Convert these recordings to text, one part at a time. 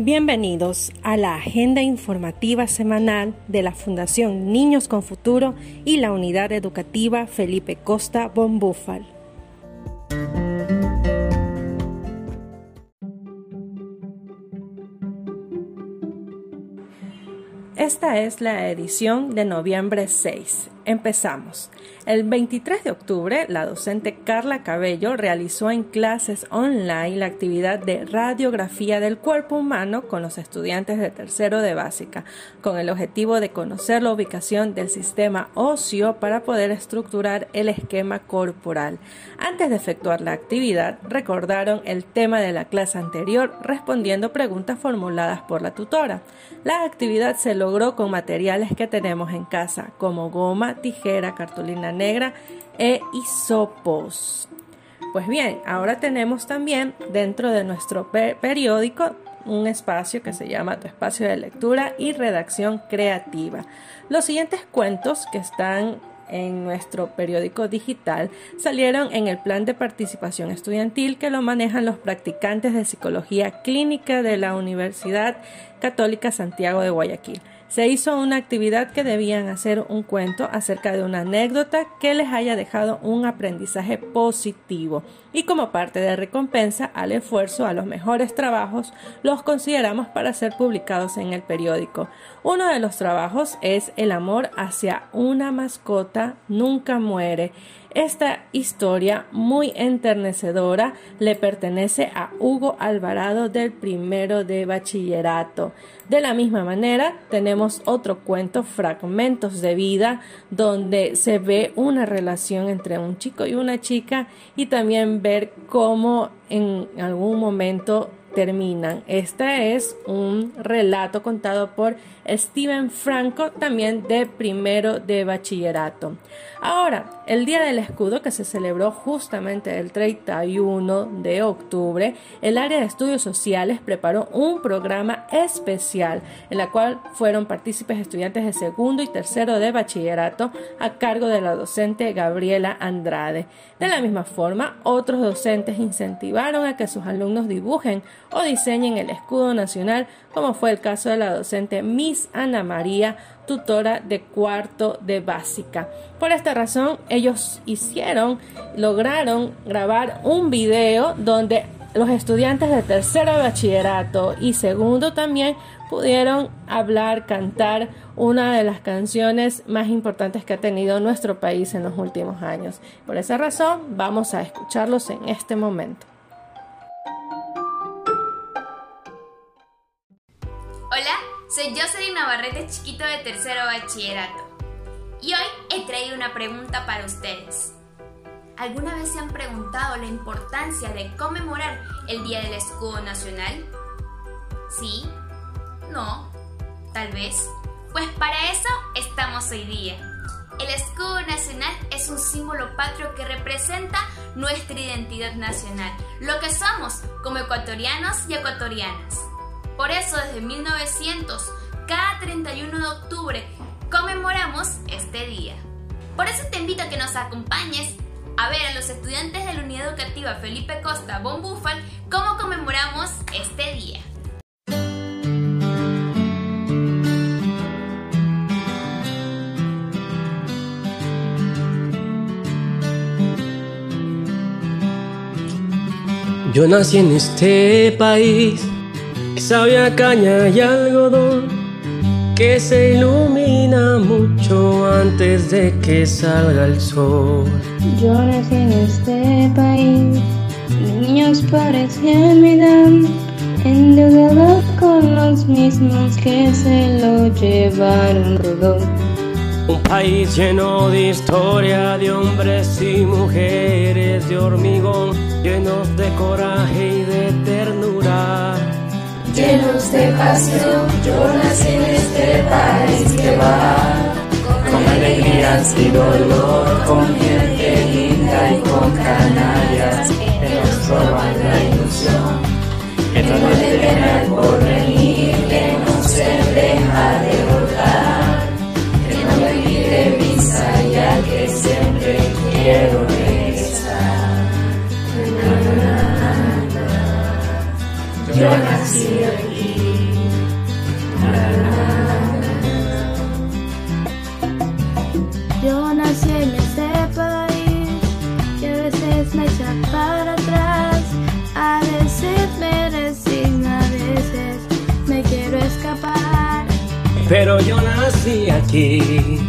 Bienvenidos a la agenda informativa semanal de la Fundación Niños con Futuro y la Unidad Educativa Felipe Costa Bonbúfal. Esta es la edición de noviembre 6. Empezamos. El 23 de octubre, la docente Carla Cabello realizó en clases online la actividad de radiografía del cuerpo humano con los estudiantes de tercero de básica, con el objetivo de conocer la ubicación del sistema óseo para poder estructurar el esquema corporal. Antes de efectuar la actividad, recordaron el tema de la clase anterior respondiendo preguntas formuladas por la tutora. La actividad se logró con materiales que tenemos en casa, como goma, tijera, cartulina negra e hisopos. Pues bien, ahora tenemos también dentro de nuestro periódico un espacio que se llama Tu espacio de lectura y redacción creativa. Los siguientes cuentos que están en nuestro periódico digital salieron en el plan de participación estudiantil que lo manejan los practicantes de psicología clínica de la Universidad Católica Santiago de Guayaquil se hizo una actividad que debían hacer un cuento acerca de una anécdota que les haya dejado un aprendizaje positivo y como parte de recompensa al esfuerzo a los mejores trabajos los consideramos para ser publicados en el periódico. Uno de los trabajos es El amor hacia una mascota nunca muere esta historia muy enternecedora le pertenece a Hugo Alvarado del primero de bachillerato. De la misma manera, tenemos otro cuento, Fragmentos de Vida, donde se ve una relación entre un chico y una chica y también ver cómo en algún momento terminan. Este es un relato contado por Steven Franco, también de primero de bachillerato. Ahora, el Día del Escudo, que se celebró justamente el 31 de octubre, el área de estudios sociales preparó un programa especial en la cual fueron partícipes estudiantes de segundo y tercero de bachillerato a cargo de la docente Gabriela Andrade. De la misma forma, otros docentes incentivaron a que sus alumnos dibujen o diseñen el escudo nacional, como fue el caso de la docente Miss Ana María tutora de cuarto de básica. Por esta razón, ellos hicieron, lograron grabar un video donde los estudiantes de tercero de bachillerato y segundo también pudieron hablar, cantar una de las canciones más importantes que ha tenido nuestro país en los últimos años. Por esa razón, vamos a escucharlos en este momento. Soy Jocelyn Navarrete, chiquito de tercero bachillerato. Y hoy he traído una pregunta para ustedes. ¿Alguna vez se han preguntado la importancia de conmemorar el Día del Escudo Nacional? ¿Sí? ¿No? ¿Tal vez? Pues para eso estamos hoy día. El escudo nacional es un símbolo patrio que representa nuestra identidad nacional, lo que somos como ecuatorianos y ecuatorianas. Por eso desde 1900, cada 31 de octubre, conmemoramos este día. Por eso te invito a que nos acompañes a ver a los estudiantes de la Unidad Educativa Felipe Costa Bombúfal cómo conmemoramos este día. Yo nací en este país Sabia caña y algodón que se ilumina mucho antes de que salga el sol. Yo nací en este país, niños parecían mi edad, endeudado con los mismos que se lo llevaron rodón. Un país lleno de historia de hombres y mujeres de hormigón, llenos de coraje y de llenos de pasión. Yo nací en este país que va con alegrías y dolor, con gente linda y con canallas que nos roban la ilusión. Que no nos dejen el Yo nací aquí. Yo nací en este país y a veces me echa para atrás. A veces me resigna, a veces me quiero escapar. Pero yo nací aquí,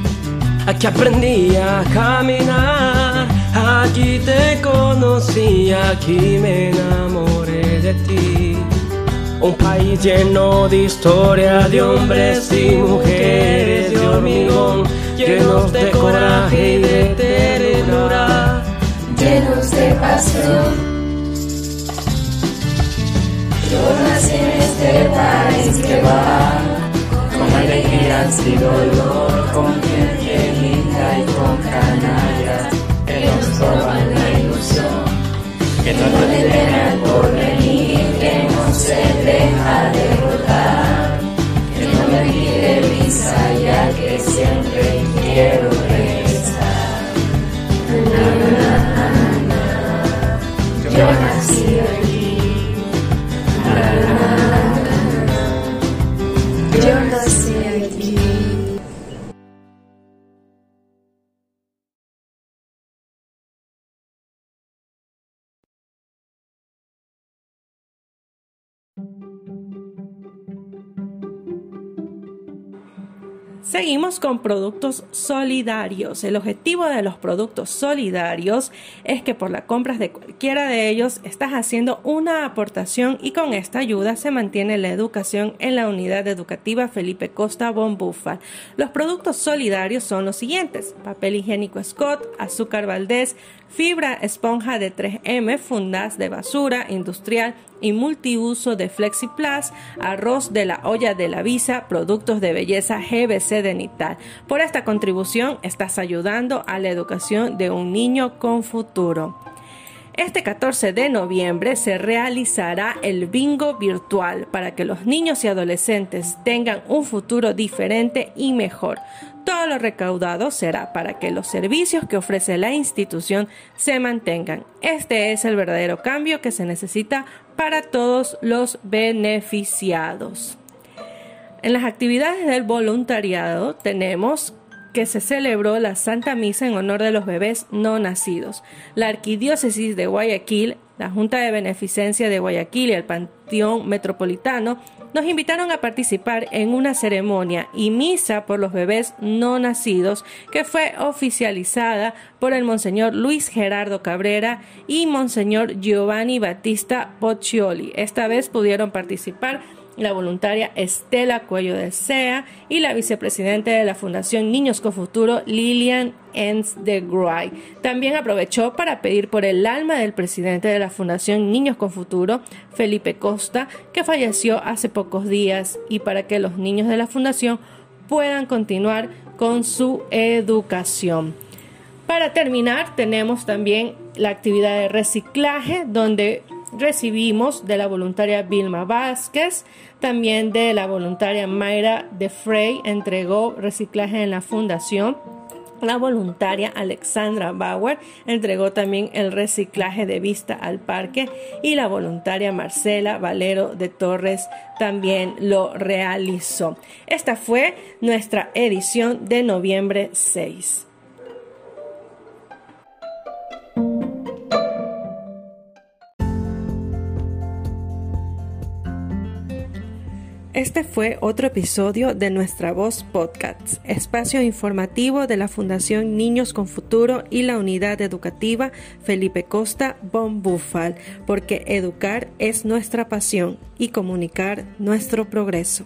aquí aprendí a caminar, aquí te conocí, aquí me enamoré de ti. Un país lleno de historia de hombres y mujeres de hormigón, llenos de coraje y de ternura. llenos de pasión. Yo nací en este país que va con alegrías y dolor, Yo nací Seguimos con productos solidarios. El objetivo de los productos solidarios es que por la compra de cualquiera de ellos estás haciendo una aportación y con esta ayuda se mantiene la educación en la unidad educativa Felipe Costa Bombúfal. Los productos solidarios son los siguientes: papel higiénico Scott, azúcar Valdés, fibra esponja de 3M, fundas de basura industrial y multiuso de FlexiPlus, arroz de la olla de la visa, productos de belleza GBC de Nital. Por esta contribución estás ayudando a la educación de un niño con futuro. Este 14 de noviembre se realizará el bingo virtual para que los niños y adolescentes tengan un futuro diferente y mejor. Todo lo recaudado será para que los servicios que ofrece la institución se mantengan. Este es el verdadero cambio que se necesita para todos los beneficiados. En las actividades del voluntariado tenemos que se celebró la Santa Misa en honor de los bebés no nacidos. La Arquidiócesis de Guayaquil, la Junta de Beneficencia de Guayaquil y el Panteón Metropolitano nos invitaron a participar en una ceremonia y misa por los bebés no nacidos que fue oficializada por el Monseñor Luis Gerardo Cabrera y Monseñor Giovanni Battista Poccioli. Esta vez pudieron participar la voluntaria Estela Cuello de Sea y la vicepresidenta de la Fundación Niños con Futuro, Lilian Enz de Groy. También aprovechó para pedir por el alma del presidente de la Fundación Niños con Futuro, Felipe Costa, que falleció hace pocos días, y para que los niños de la Fundación puedan continuar con su educación. Para terminar, tenemos también la actividad de reciclaje, donde recibimos de la voluntaria Vilma Vázquez, también de la voluntaria Mayra de Frey, entregó reciclaje en la fundación. La voluntaria Alexandra Bauer entregó también el reciclaje de vista al parque y la voluntaria Marcela Valero de Torres también lo realizó. Esta fue nuestra edición de noviembre 6. Este fue otro episodio de Nuestra Voz Podcast, espacio informativo de la Fundación Niños con Futuro y la Unidad Educativa Felipe Costa Bon Bufal, porque educar es nuestra pasión y comunicar nuestro progreso.